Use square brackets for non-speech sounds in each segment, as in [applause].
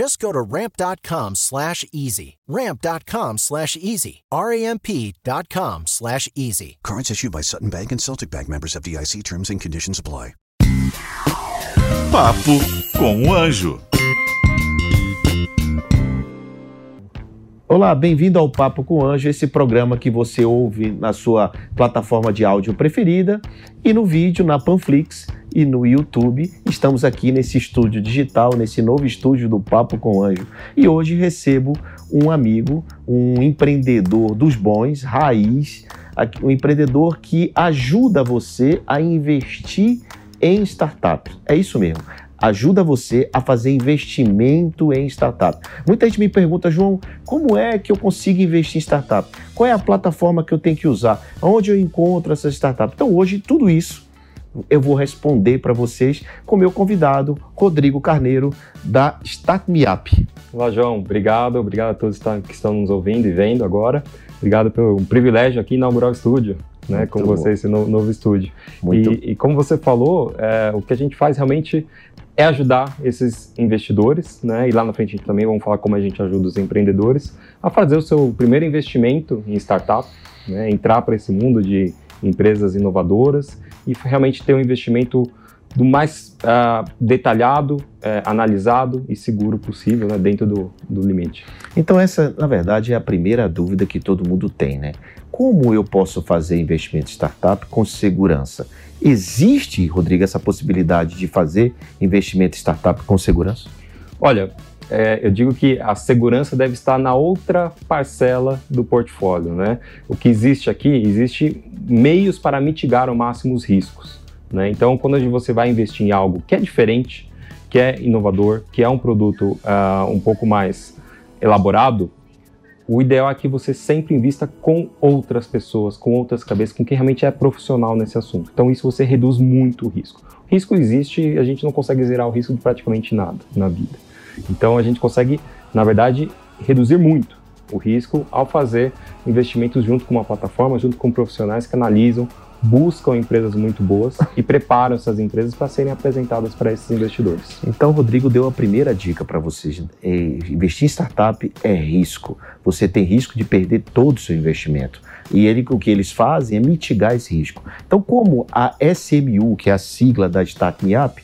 Just go to ramp.com slash easy. Ramp.com slash easy. R-A-M-P.com slash easy. Cards issued by Sutton Bank and Celtic Bank members of DIC terms and conditions apply. Papo com o Anjo. Olá, bem-vindo ao Papo com o Anjo, esse programa que você ouve na sua plataforma de áudio preferida e no vídeo na Panflix e no YouTube. Estamos aqui nesse estúdio digital, nesse novo estúdio do Papo com Anjo. E hoje recebo um amigo, um empreendedor dos bons, raiz, um empreendedor que ajuda você a investir em startups. É isso mesmo ajuda você a fazer investimento em startup. Muita gente me pergunta, João, como é que eu consigo investir em startup? Qual é a plataforma que eu tenho que usar? Onde eu encontro essa startup? Então, hoje, tudo isso eu vou responder para vocês com meu convidado, Rodrigo Carneiro, da Start Me Up. Olá, João. Obrigado. Obrigado a todos que estão nos ouvindo e vendo agora. Obrigado pelo privilégio aqui inaugurar o estúdio. Né, com você, esse novo, novo estúdio. Muito... E, e, como você falou, é, o que a gente faz realmente é ajudar esses investidores, né? E lá na frente também vamos falar como a gente ajuda os empreendedores a fazer o seu primeiro investimento em startup, né? Entrar para esse mundo de empresas inovadoras e realmente ter um investimento do mais uh, detalhado, uh, analisado e seguro possível né, dentro do, do limite. Então essa, na verdade, é a primeira dúvida que todo mundo tem, né? Como eu posso fazer investimento em startup com segurança? Existe, Rodrigo, essa possibilidade de fazer investimento em startup com segurança? Olha, é, eu digo que a segurança deve estar na outra parcela do portfólio, né? O que existe aqui, existe meios para mitigar ao máximo os riscos, né? Então, quando você vai investir em algo que é diferente, que é inovador, que é um produto uh, um pouco mais elaborado, o ideal é que você sempre invista com outras pessoas, com outras cabeças, com quem realmente é profissional nesse assunto. Então isso você reduz muito o risco. O risco existe a gente não consegue zerar o risco de praticamente nada na vida. Então a gente consegue, na verdade, reduzir muito o risco ao fazer investimentos junto com uma plataforma, junto com profissionais que analisam buscam empresas muito boas e preparam essas empresas para serem apresentadas para esses investidores. Então, Rodrigo deu a primeira dica para vocês. É, investir em startup é risco. Você tem risco de perder todo o seu investimento. E ele, o que eles fazem é mitigar esse risco. Então, como a SMU, que é a sigla da Start Me Up,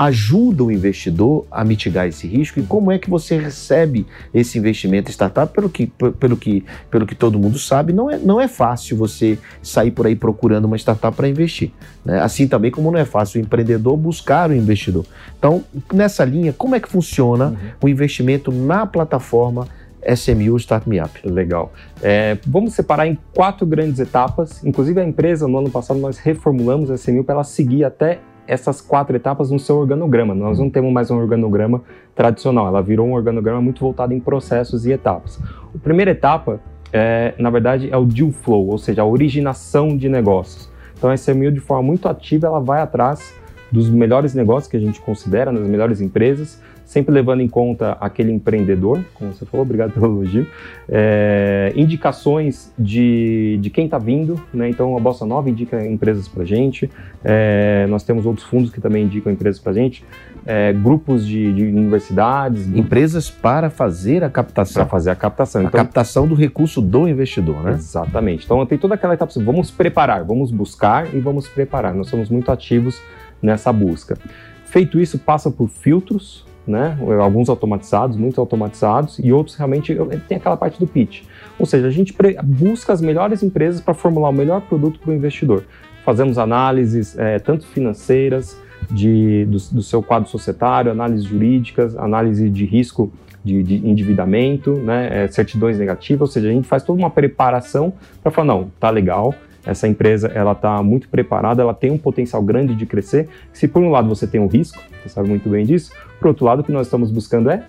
ajuda o investidor a mitigar esse risco e como é que você recebe esse investimento startup? Pelo que, pelo que, pelo que todo mundo sabe, não é, não é fácil você sair por aí procurando uma startup para investir. Né? Assim também como não é fácil o empreendedor buscar o investidor. Então, nessa linha, como é que funciona uhum. o investimento na plataforma SMU Start Me Up. Legal. É, vamos separar em quatro grandes etapas. Inclusive, a empresa, no ano passado, nós reformulamos a SMU para ela seguir até essas quatro etapas no seu organograma. Nós não temos mais um organograma tradicional, ela virou um organograma muito voltado em processos e etapas. A primeira etapa, é, na verdade, é o deal flow, ou seja, a originação de negócios. Então, a SMU, de forma muito ativa, ela vai atrás dos melhores negócios que a gente considera, das melhores empresas, sempre levando em conta aquele empreendedor, como você falou, obrigado pelo elogio, é, indicações de, de quem está vindo, né? então a Bossa Nova indica empresas para gente, é, nós temos outros fundos que também indicam empresas para gente, é, grupos de, de, universidades. Empresas para fazer a captação. Para fazer a captação. A então, captação do recurso do investidor, né? Exatamente. Então tem toda aquela etapa, vamos preparar, vamos buscar e vamos preparar. Nós somos muito ativos nessa busca. Feito isso, passa por filtros, né? Alguns automatizados, muitos automatizados, e outros realmente tem aquela parte do pitch. Ou seja, a gente busca as melhores empresas para formular o melhor produto para o investidor. fazemos análises é, tanto financeiras, de, do, do, seu quadro societário, análises jurídicas, análise de risco de, de endividamento, né, é, certidões negativas, ou seja, a gente faz toda uma preparação para falar, não, tá legal, essa empresa ela está muito preparada, ela tem um potencial grande de crescer. Se por um lado você tem um risco, você sabe muito bem disso, por outro lado o que nós estamos buscando é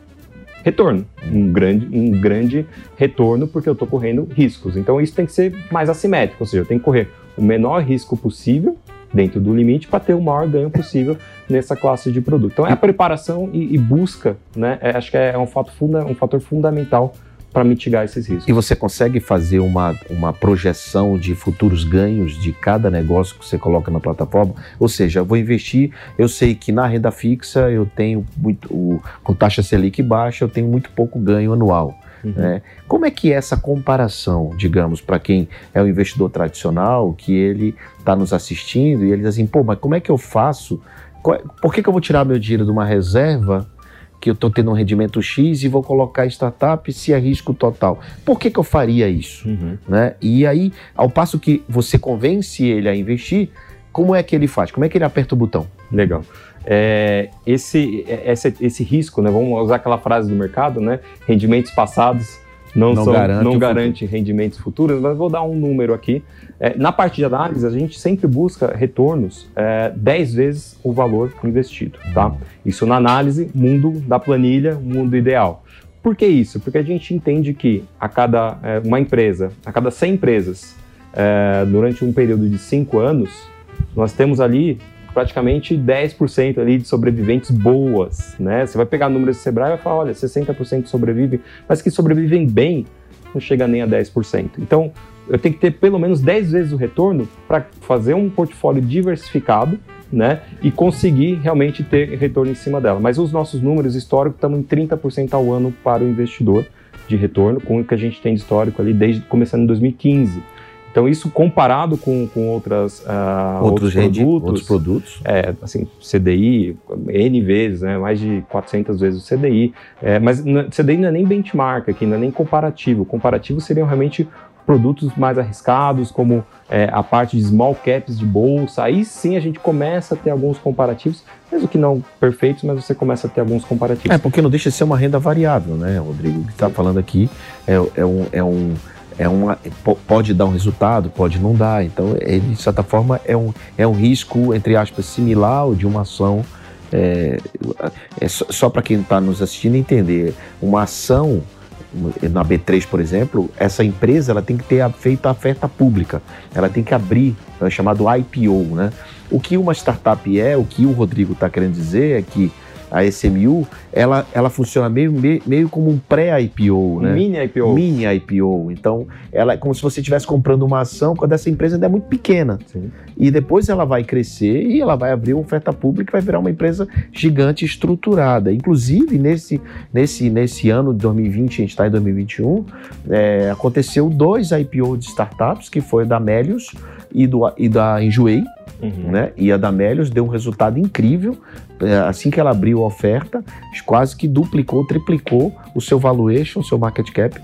retorno, um grande, um grande retorno porque eu estou correndo riscos. Então isso tem que ser mais assimétrico, ou seja, eu tenho que correr o menor risco possível dentro do limite para ter o maior ganho possível nessa classe de produto. Então é a preparação e, e busca, né? É, acho que é um, fato funda, um fator fundamental para mitigar esses riscos. E você consegue fazer uma, uma projeção de futuros ganhos de cada negócio que você coloca na plataforma? Ou seja, eu vou investir, eu sei que na renda fixa eu tenho muito, o, com taxa Selic baixa, eu tenho muito pouco ganho anual. Uhum. Né? Como é que é essa comparação, digamos, para quem é o um investidor tradicional, que ele está nos assistindo e ele diz assim, pô, mas como é que eu faço? Por que, que eu vou tirar meu dinheiro de uma reserva que eu estou tendo um rendimento X e vou colocar startup se é risco total. Por que, que eu faria isso? Uhum. Né? E aí, ao passo que você convence ele a investir, como é que ele faz? Como é que ele aperta o botão? Legal. É, esse, esse, esse risco, né? Vamos usar aquela frase do mercado, né? Rendimentos passados não, não, são, garante, não garante rendimentos futuros, mas vou dar um número aqui. É, na parte de análise, a gente sempre busca retornos é, 10 vezes o valor investido, tá? Isso na análise, mundo da planilha, mundo ideal. Por que isso? Porque a gente entende que a cada é, uma empresa, a cada 100 empresas, é, durante um período de 5 anos, nós temos ali praticamente 10% ali de sobreviventes boas, né? Você vai pegar números do Sebrae e vai falar, olha, 60% sobrevivem, mas que sobrevivem bem, não chega nem a 10%. Então, eu tenho que ter pelo menos 10 vezes o retorno para fazer um portfólio diversificado, né? E conseguir realmente ter retorno em cima dela. Mas os nossos números históricos estamos em 30% ao ano para o investidor de retorno, com o que a gente tem de histórico ali desde começando em 2015. Então, isso comparado com, com outras, uh, outros, outros, produtos, outros produtos, é, assim, CDI, N vezes, né, mais de 400 vezes o CDI, é, mas CDI não é nem benchmark aqui, não é nem comparativo. Comparativo seriam realmente produtos mais arriscados, como é, a parte de small caps de bolsa, aí sim a gente começa a ter alguns comparativos, mesmo que não perfeitos, mas você começa a ter alguns comparativos. É, porque não deixa de ser uma renda variável, né, Rodrigo? O que está falando aqui é, é um, é um é uma, pode dar um resultado, pode não dar. Então, ele, de certa forma, é um, é um risco, entre aspas, similar ao de uma ação. É, é só, só para quem está nos assistindo entender, uma ação na B3, por exemplo, essa empresa ela tem que ter feito a oferta pública, ela tem que abrir, é chamado IPO, né? O que uma startup é, o que o Rodrigo está querendo dizer é que a SMU, ela, ela funciona meio, meio, meio como um pré-IPO, né? Mini IPO. Mini IPO. Então, ela é como se você estivesse comprando uma ação quando essa empresa ainda é muito pequena. Sim. E depois ela vai crescer e ela vai abrir uma oferta pública e vai virar uma empresa gigante estruturada. Inclusive, nesse, nesse, nesse ano de 2020, a gente está em 2021, é, aconteceu dois IPO de startups, que foi da Melius e, do, e da Enjoei, Uhum. Né? E a da Melios deu um resultado incrível. É, assim que ela abriu a oferta, quase que duplicou, triplicou o seu valuation, o seu market cap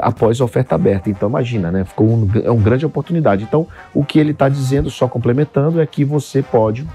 após a oferta aberta. Então imagina, né? Ficou um, é uma grande oportunidade. Então o que ele está dizendo, só complementando, é que você pode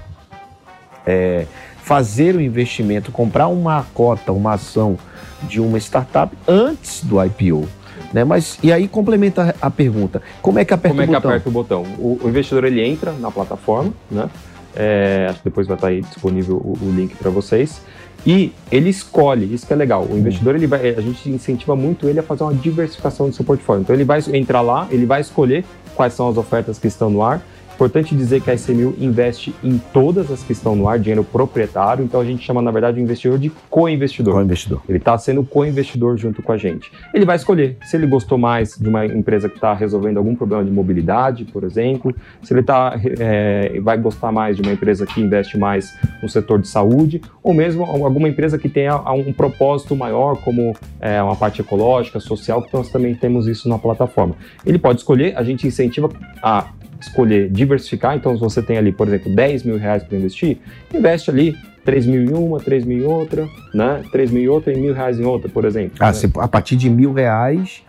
é, fazer o investimento, comprar uma cota, uma ação de uma startup antes do IPO. Né? Mas e aí complementa a pergunta: como é que aperta como o botão? Como é que aperta o botão? O, o, investidor ele entra na plataforma, né? É, acho que depois vai estar aí disponível o, o link para vocês. E ele escolhe, isso que é legal. O hum. investidor, ele vai, a gente incentiva muito ele a fazer uma diversificação do seu portfólio. Então ele vai entrar lá, ele vai escolher quais são as ofertas que estão no ar Importante dizer que a SMU investe em todas as que estão no ar, dinheiro proprietário, então a gente chama, na verdade, o investidor de co-investidor. Co-investidor. Ele está sendo co-investidor junto com a gente. Ele vai escolher se ele gostou mais de uma empresa que está resolvendo algum problema de mobilidade, por exemplo, se ele tá, é, vai gostar mais de uma empresa que investe mais no setor de saúde, ou mesmo alguma empresa que tenha um propósito maior, como é, uma parte ecológica, social, que nós também temos isso na plataforma. Ele pode escolher, a gente incentiva a escolher diversificar, então se você tem ali, por exemplo, 10 mil reais para investir, investe ali 3 mil em uma, 3 mil em outra, né? 3 mil em outra e mil reais em outra, por exemplo. Ah, né? se, a partir de mil reais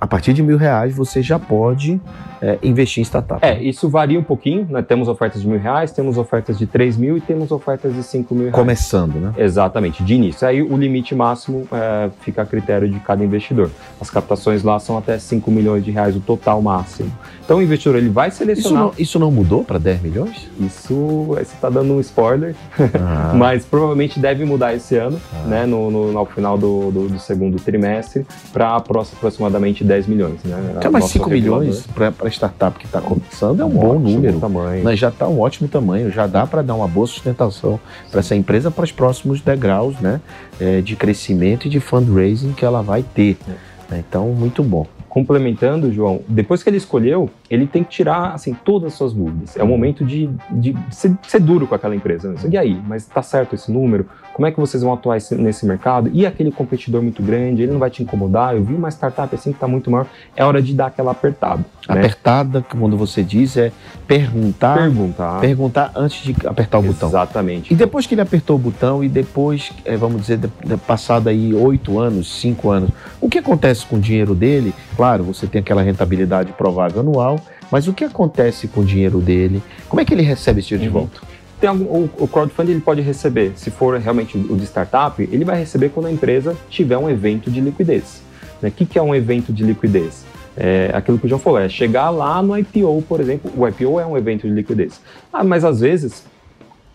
a partir de mil reais você já pode é, investir em startup. É, isso varia um pouquinho, né? Temos ofertas de mil reais, temos ofertas de três mil e temos ofertas de cinco mil reais. Começando, né? Exatamente, de início. Aí o limite máximo é, fica a critério de cada investidor. As captações lá são até 5 milhões de reais o total máximo. Então o investidor ele vai Isso selecionar. não, isso não mudou para 10 milhões? Isso, você está dando um spoiler, Ah, [laughs] mas provavelmente deve mudar esse ano, Ah. né, no, no, no final do, do, do segundo trimestre, para aproximadamente 10 milhões. Né? Então, mas Nosso 5 regulador- milhões para startup que está começando é um ótimo bom número. tamanho. Mas já está um ótimo tamanho, já dá para dar uma boa sustentação para essa empresa para os próximos degraus né, é, de crescimento e de fundraising que ela vai ter. É. né? Então, muito bom. Complementando, João, depois que ele escolheu, ele tem que tirar assim todas as suas dúvidas. É o momento de, de ser, ser duro com aquela empresa. né? E aí, mas está certo esse número? Como é que vocês vão atuar esse- nesse mercado? E aquele competidor muito grande, ele não vai te incomodar? Eu vi uma startup assim que está muito maior. É hora de dar aquela apertada. Né? Apertada, quando você diz, é perguntar, Perguntar. perguntar antes de apertar o botão. Exatamente. E depois que ele apertou o botão e depois, eh, vamos dizer, de- de- passado aí oito anos, cinco anos, o que acontece com o dinheiro dele? Claro, você tem aquela rentabilidade provável anual, mas o que acontece com o dinheiro dele? Como é que ele recebe esse dinheiro de Uhum. volta? Tem algum, o, o crowdfunding ele pode receber, se for realmente o de startup, ele vai receber quando a empresa tiver um evento de liquidez. né? O que, que é um evento de liquidez? É aquilo que o João falou, é chegar lá no IPO, por exemplo. O IPO é um evento de liquidez. Ah, mas às vezes,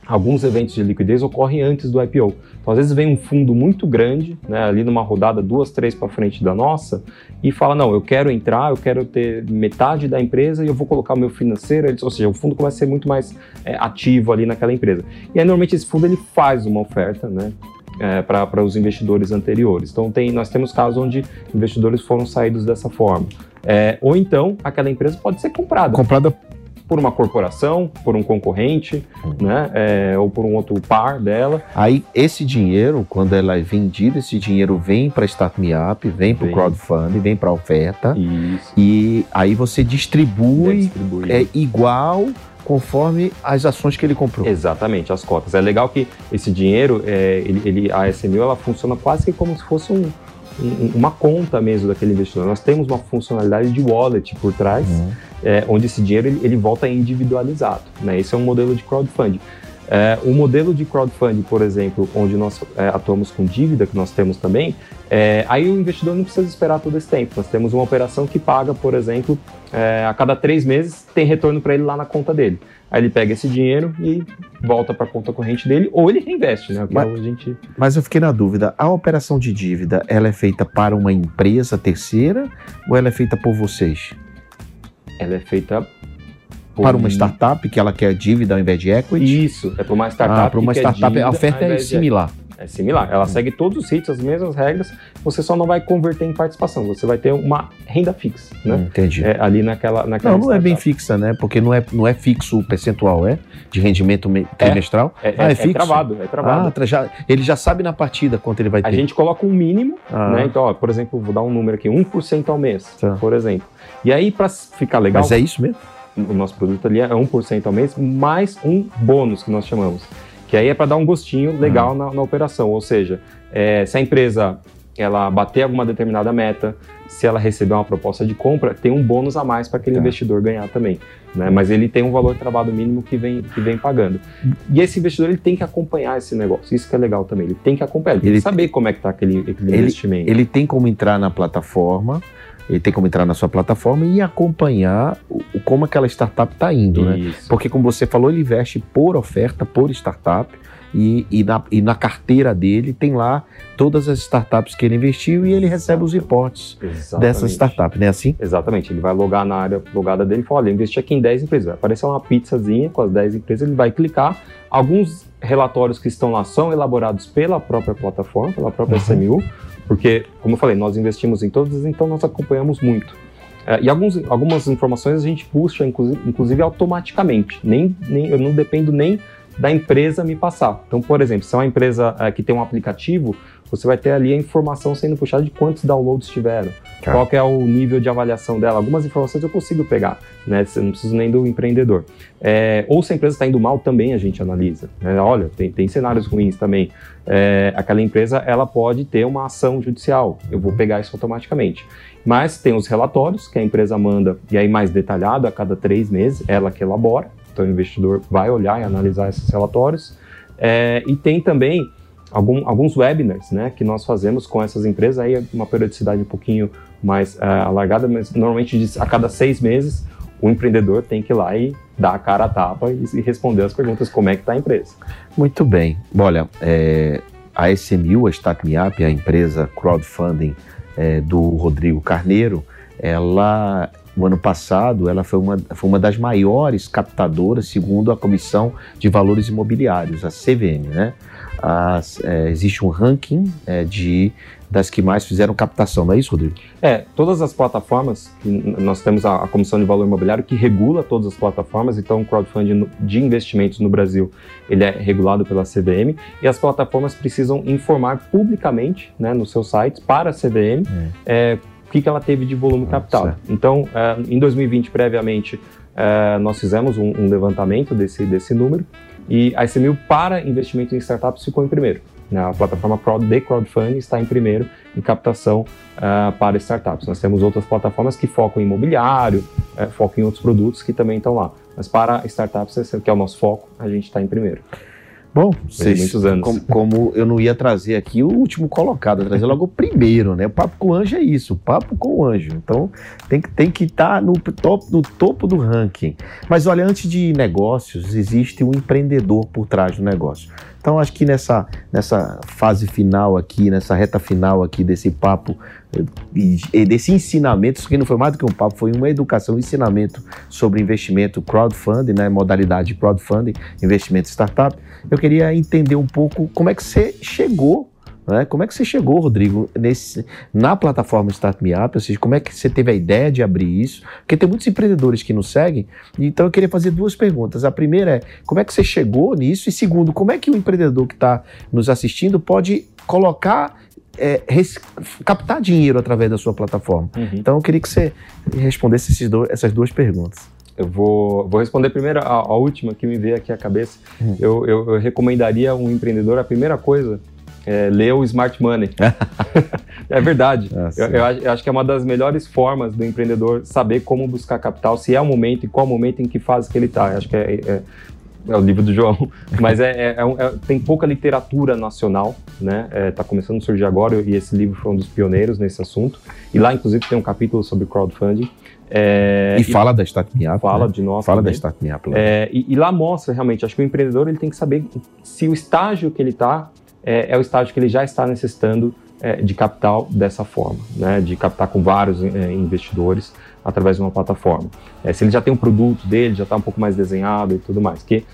alguns eventos de liquidez ocorrem antes do IPO. Então, às vezes vem um fundo muito grande, né, ali numa rodada duas, três para frente da nossa, e fala, não, eu quero entrar, eu quero ter metade da empresa e eu vou colocar o meu financeiro, ou seja, o fundo começa a ser muito mais é, ativo ali naquela empresa. E aí, normalmente, esse fundo ele faz uma oferta, né, é, para os investidores anteriores. Então, tem, nós temos casos onde investidores foram saídos dessa forma. É, ou então, aquela empresa pode ser comprada Comprada por uma corporação, por um concorrente, né, é, ou por um outro par dela. Aí, esse dinheiro, quando ela é vendida, esse dinheiro vem para Start Me Up, vem para o Vem. crowdfunding, vem para a oferta, Isso. e aí você distribui distribuir. é, igual conforme as ações que ele comprou. Exatamente, as cotas. É legal que esse dinheiro, é, ele, ele- a SMU, ela funciona quase que como se fosse um- um- uma conta mesmo daquele investidor. Nós temos uma funcionalidade de wallet por trás, Uhum. é, onde esse dinheiro ele, ele volta individualizado. Né? Esse é um modelo de crowdfunding. É, o modelo de crowdfunding, por exemplo, onde nós é, atuamos com dívida, que nós temos também, é, aí o investidor não precisa esperar todo esse tempo. Nós temos uma operação que paga, por exemplo, é, a cada três meses tem retorno para ele lá na conta dele. Aí ele pega esse dinheiro e volta para a conta corrente dele, ou ele reinveste, né? Mas- gente Mas eu fiquei na dúvida, a operação de dívida, ela é feita para uma empresa terceira ou ela é feita por vocês? ela é feita por Para uma um- startup que ela quer dívida ao invés de equity? Isso, é para uma startup. ah, para uma startup a oferta é similar. É similar. Ela segue todos os ritos, as mesmas regras, você só não vai converter em participação, você vai ter uma renda fixa, né? Entendi. É, ali naquela, naquela Não, não é bem startup. fixa, né? Porque não é, não é fixo o percentual, é? De rendimento me- trimestral? É, ah, é, é fixo? travado, é travado. Ah, já, ele já sabe na partida quanto ele vai ter. a gente coloca um mínimo, Ah. né? Então, ó, por exemplo, vou dar um número aqui, 1% ao mês, Tá. por exemplo. E aí, para ficar legal, Mas é isso mesmo? O nosso produto ali é 1% ao mês, mais um bônus que nós chamamos. Que aí é para dar um gostinho legal na, na operação. Ou seja, é, se a empresa ela bater alguma determinada meta, se ela receber uma proposta de compra, tem um bônus a mais para aquele Tá. investidor ganhar também. Né? Mas ele tem um valor travado mínimo que vem, que vem pagando. E esse investidor ele tem que acompanhar esse negócio. Isso que é legal também. Ele tem que acompanhar, ele, tem Ele- que saber como é que está aquele, aquele investimento. Ele tem como entrar na plataforma, ele tem como entrar na sua plataforma e acompanhar o, como aquela startup está indo, né? Isso. Porque, como você falou, ele investe por oferta, por startup, e, e, na, e na carteira dele tem lá todas as startups que ele investiu e ele recebe os reportes Exatamente. dessas startups, né? Assim? Exatamente, ele vai logar na área logada dele e fala, olha, eu investi aqui em 10 empresas, vai aparecer uma pizzazinha com as 10 empresas, ele vai clicar, alguns relatórios que estão lá são elaborados pela própria plataforma, pela própria. SMU, porque, como eu falei, nós investimos em todas, então nós acompanhamos muito. É, e alguns, algumas informações a gente puxa, inclusive, automaticamente, nem, nem, eu não dependo nem da empresa me passar. Então, por exemplo, se é uma empresa é, que tem um aplicativo, você vai ter ali a informação sendo puxada de quantos downloads tiveram, Tá. qual é o nível de avaliação dela. Algumas informações eu consigo pegar, né? Eu não preciso nem do empreendedor. É, ou se a empresa está indo mal, também a gente analisa. né? Olha, tem, tem cenários ruins também. É, aquela empresa ela pode ter uma ação judicial. Eu vou pegar isso automaticamente. Mas tem os relatórios que a empresa manda, e aí mais detalhado, a cada três meses, ela que elabora. Então o investidor vai olhar e analisar esses relatórios. É, e tem também algum, alguns webinars né, que nós fazemos com essas empresas, aí uma periodicidade um pouquinho mais uh, alargada, mas normalmente a cada seis meses o empreendedor tem que ir lá e dar a cara a tapa e, e responder as perguntas como é que está a empresa. Muito bem. Olha, é, a SMU, a Start Me Up, a empresa crowdfunding é, do Rodrigo Carneiro, ela o ano passado, ela foi uma, foi uma das maiores captadoras, segundo a Comissão de Valores Imobiliários, a CVM. Né? As, é, existe um ranking é, de das que mais fizeram captação, não é isso, Rodrigo? É, todas as plataformas, nós temos a, a, Comissão de Valor Imobiliário que regula todas as plataformas, então o crowdfunding de investimentos no Brasil, ele é regulado pela CVM, e as plataformas precisam informar publicamente, né, nos seus sites, para a CVM, é. É, que, que ela teve de volume capital. Certo. Então, é, em 2020, previamente, é, nós fizemos um, levantamento desse, desse número e a SMU para investimento em startups ficou em primeiro. Né? A plataforma de crowdfunding está em primeiro em captação uh, para startups. Nós temos outras plataformas que focam em imobiliário, focam em outros produtos que também estão lá. Mas para startups, que é o nosso foco, a gente está em primeiro. Bom, vocês, muitos anos. Como, como, eu não ia trazer aqui o último colocado, trazer logo o primeiro, né? O papo com o anjo é isso, o papo com o anjo. Então tem que tem que estar tá no, top, no topo do ranking. Mas olha, antes de negócios, existe um empreendedor por trás do negócio. Então, acho que nessa, nessa fase final aqui, nessa reta final aqui desse papo, desse ensinamento, isso aqui não foi mais do que um papo, foi uma educação, um ensinamento sobre investimento crowdfunding, né, modalidade crowdfunding, investimento startup. Eu queria entender um pouco como é que você chegou né? Como é que você chegou, Rodrigo, nesse, na plataforma Start Me Up? Ou seja, como é que você teve a ideia de abrir isso? Porque tem muitos empreendedores que nos seguem, então eu queria fazer duas perguntas. A primeira é, como é que você chegou nisso? E segundo, como é que o empreendedor que está nos assistindo pode colocar é, res, captar dinheiro através da sua plataforma. Uhum. Então eu queria que você respondesse essas duas perguntas. Eu vou, vou responder primeiro a, a, última que me veio aqui à cabeça. Uhum. Eu, eu, eu, recomendaria um empreendedor, a primeira coisa é, ler o Smart Money. [laughs] é verdade. Ah, eu, eu, acho que é uma das melhores formas do empreendedor saber como buscar capital, se é o momento e qual momento em que fase que ele está. Acho que é, é, é, o livro do João, [laughs] mas é, é, é, é tem pouca literatura nacional, né? Está começando a surgir agora e esse livro foi um dos pioneiros nesse assunto. E lá, inclusive, tem um capítulo sobre crowdfunding. É, e fala da Start Me Up. Fala né? de nós. Fala também. da Start Me Up. É, e, e, lá mostra realmente, acho que o empreendedor ele tem que saber se o estágio que ele está é, é o estágio que ele já está necessitando é, de capital dessa forma, né, de captar com vários é, investidores através de uma plataforma. É, se ele já tem um produto dele, já está um pouco mais desenhado e tudo mais. Que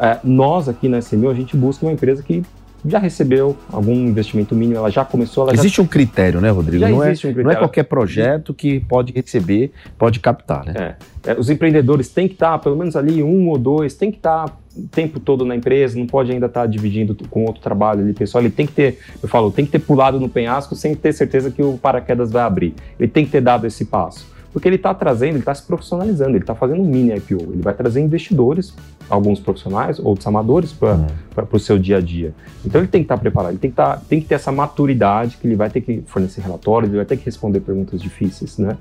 é, nós aqui na SMU, a gente busca uma empresa que já recebeu algum investimento mínimo, ela já começou. Ela existe já... um critério, né, Rodrigo? Já não, é, um critério. não é qualquer projeto que pode receber, pode captar, né? É. É, os empreendedores têm que estar, pelo menos ali, um ou dois, tem que estar o tempo todo na empresa, não pode ainda estar dividindo com outro trabalho ali, pessoal. Ele tem que ter, eu falo, tem que ter pulado no penhasco sem ter certeza que o paraquedas vai abrir. Ele tem que ter dado esse passo porque ele está trazendo, ele está se profissionalizando, ele está fazendo um mini IPO, ele vai trazer investidores, alguns profissionais, outros amadores para uhum. o seu dia a dia. Então ele tem que estar tá preparado, ele tem que, tá, tem que ter essa maturidade que ele vai ter que fornecer relatórios, ele vai ter que responder perguntas difíceis, né,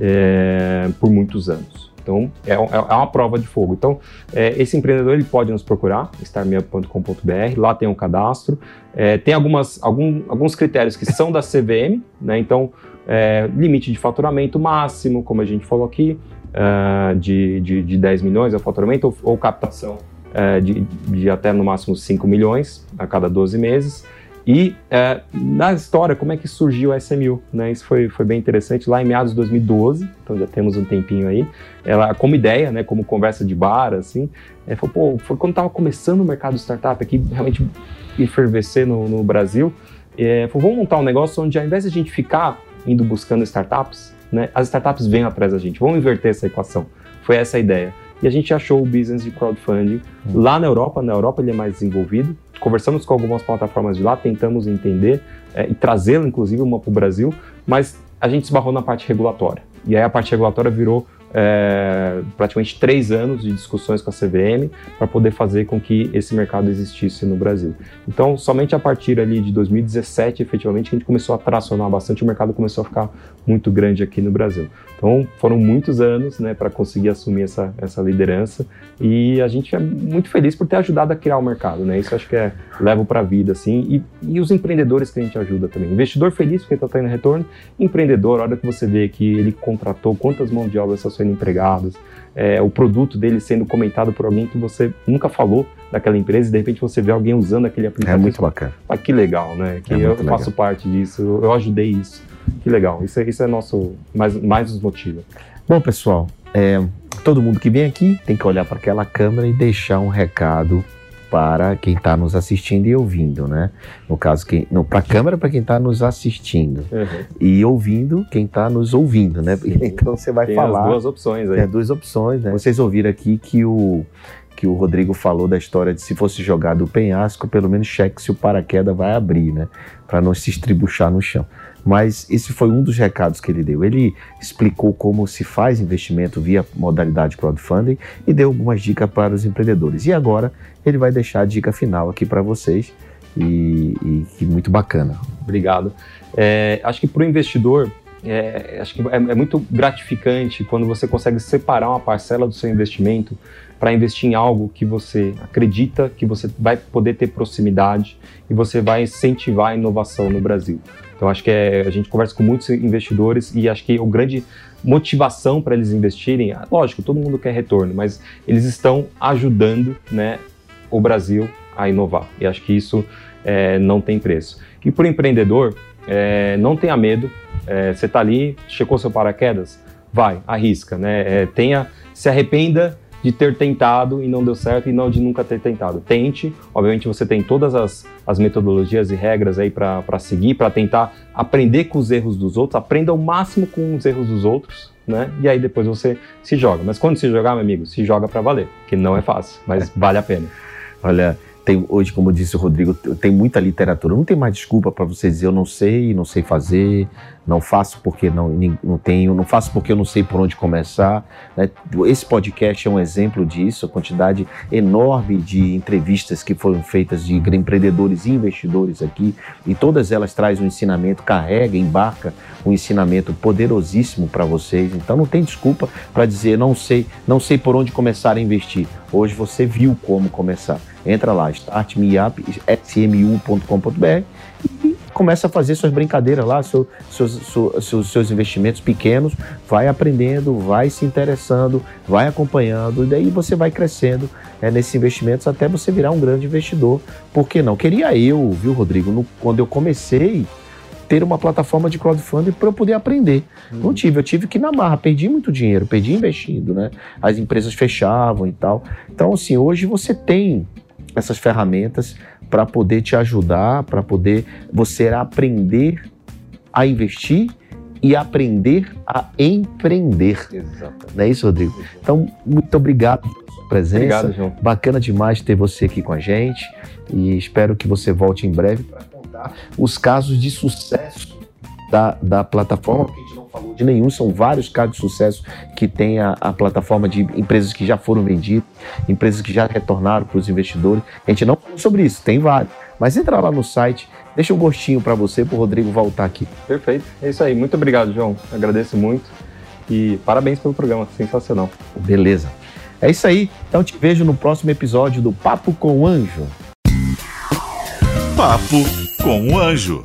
é, por muitos anos. Então, é, é, é uma prova de fogo. Então, é, esse empreendedor ele pode nos procurar, starmeup.com.br, lá tem um cadastro. É, tem algumas, algum, alguns critérios que são da CVM, né? Então, é, limite de faturamento máximo, como a gente falou aqui, uh, de, de, de 10 milhões o faturamento, ou, ou captação uh, de, de até no máximo 5 milhões a cada 12 meses. E é, na história, como é que surgiu a SMU? Né? Isso foi, foi bem interessante. Lá em meados de 2012, então já temos um tempinho aí, ela como ideia, né, como conversa de bar, assim, é, foi, pô, foi quando estava começando o mercado startup aqui, realmente efervescer no, no Brasil. É, falou, vamos montar um negócio onde ao invés de a gente ficar indo buscando startups, né, as startups vêm atrás da gente. Vamos inverter essa equação. Foi essa a ideia. E a gente achou o business de crowdfunding hum. lá na Europa. Na Europa ele é mais desenvolvido. Conversamos com algumas plataformas de lá, tentamos entender é, e trazê-lo, inclusive, uma para o Brasil, mas a gente esbarrou na parte regulatória. E aí a parte regulatória virou é, praticamente três anos de discussões com a CVM para poder fazer com que esse mercado existisse no Brasil. Então, somente a partir ali de 2017, efetivamente, que a gente começou a tracionar bastante, o mercado começou a ficar muito grande aqui no Brasil. Então, foram muitos anos né, para conseguir assumir essa, essa liderança e a gente é muito feliz por ter ajudado a criar o mercado. Né? Isso acho que é levo para a vida. Assim, e, e os empreendedores que a gente ajuda também. Investidor feliz porque está tendo retorno, empreendedor, a hora que você vê que ele contratou, quantas mãos de obra estão sendo empregadas, é, o produto dele sendo comentado por alguém que você nunca falou daquela empresa e de repente você vê alguém usando aquele aplicativo. É muito bacana. Ah, que legal, né? Que É eu muito faço parte disso, eu ajudei isso. Que legal. Isso, é- isso é nosso mais, mais nos motiva. Bom, pessoal, é, todo mundo que vem aqui tem que olhar para aquela câmera e deixar um recado para quem está nos assistindo e ouvindo, né? No caso, para a câmera, para quem está nos assistindo. E ouvindo, quem está nos ouvindo, né? Sim. [laughs] Então você vai Tem falar. as duas opções aí. Tem duas opções, né? Vocês ouviram aqui que o, que o Rodrigo falou da história de se fosse jogar do penhasco, pelo menos cheque se o paraquedas vai abrir, né? Para não se estribuchar no chão. Mas esse foi um dos recados que ele deu. Ele explicou como se faz investimento via modalidade crowdfunding e deu algumas dicas para os empreendedores. E agora ele vai deixar a dica final aqui para vocês e, e que muito bacana. Obrigado. É, acho que para o investidor, é, acho que é, é muito gratificante quando você consegue separar uma parcela do seu investimento para investir em algo que você acredita que você vai poder ter proximidade e você vai incentivar a inovação no Brasil. Então acho que é, a gente conversa com muitos investidores e acho que o grande motivação para eles investirem, lógico, todo mundo quer retorno, mas eles estão ajudando, né, o Brasil a inovar. E acho que isso é, não tem preço. E para o empreendedor, é, não tenha medo. É, você está ali, checou seu paraquedas, vai, arrisca, né? É, tenha, se arrependa de ter tentado e não deu certo e não de nunca ter tentado. Tente, obviamente você tem todas as, as metodologias e regras aí para seguir, para tentar aprender com os erros dos outros, aprenda o máximo com os erros dos outros, né? E aí depois você se joga. Mas quando se jogar, meu amigo, se joga para valer, que não é fácil, mas vale a pena. Olha, tem, hoje, como disse o Rodrigo, tem muita literatura. Não tem mais desculpa para você dizer eu não sei, não sei fazer, não faço porque não, não tenho, não faço porque eu não sei por onde começar. Né? Esse podcast é um exemplo disso, a quantidade enorme de entrevistas que foram feitas de empreendedores e investidores aqui, e todas elas trazem um ensinamento, carrega, embarca um ensinamento poderosíssimo para vocês. Então não tem desculpa para dizer não sei, não sei por onde começar a investir. Hoje você viu como começar. Entra lá, startmeup.com.br e começa a fazer suas brincadeiras lá, seu, seus, seus, seus investimentos pequenos, vai aprendendo, vai se interessando, vai acompanhando, e daí você vai crescendo é, nesses investimentos até você virar um grande investidor. Por que não? Queria eu, viu, Rodrigo, no, quando eu comecei, ter uma plataforma de crowdfunding para eu poder aprender. Hum. Não tive, eu tive que ir na marra, perdi muito dinheiro, perdi investindo, né? As empresas fechavam e tal. Então, assim, hoje você tem essas ferramentas para poder te ajudar, para poder você aprender a investir e aprender a empreender. Exato. Não é isso, Rodrigo? Então, muito obrigado pela sua presença. Obrigado, João. Bacana demais ter você aqui com a gente e espero que você volte em breve para contar os casos de sucesso da, da plataforma, não falou de nenhum, são vários casos de sucesso que tem a, a plataforma de empresas que já foram vendidas, empresas que já retornaram para os investidores. A gente não falou sobre isso, tem vários. Mas entra lá no site, deixa um gostinho para você, para o Rodrigo voltar aqui. Perfeito, é isso aí. Muito obrigado, João. Agradeço muito e parabéns pelo programa, sensacional. Beleza. É isso aí. Então te vejo no próximo episódio do Papo com o Anjo. Papo com o Anjo.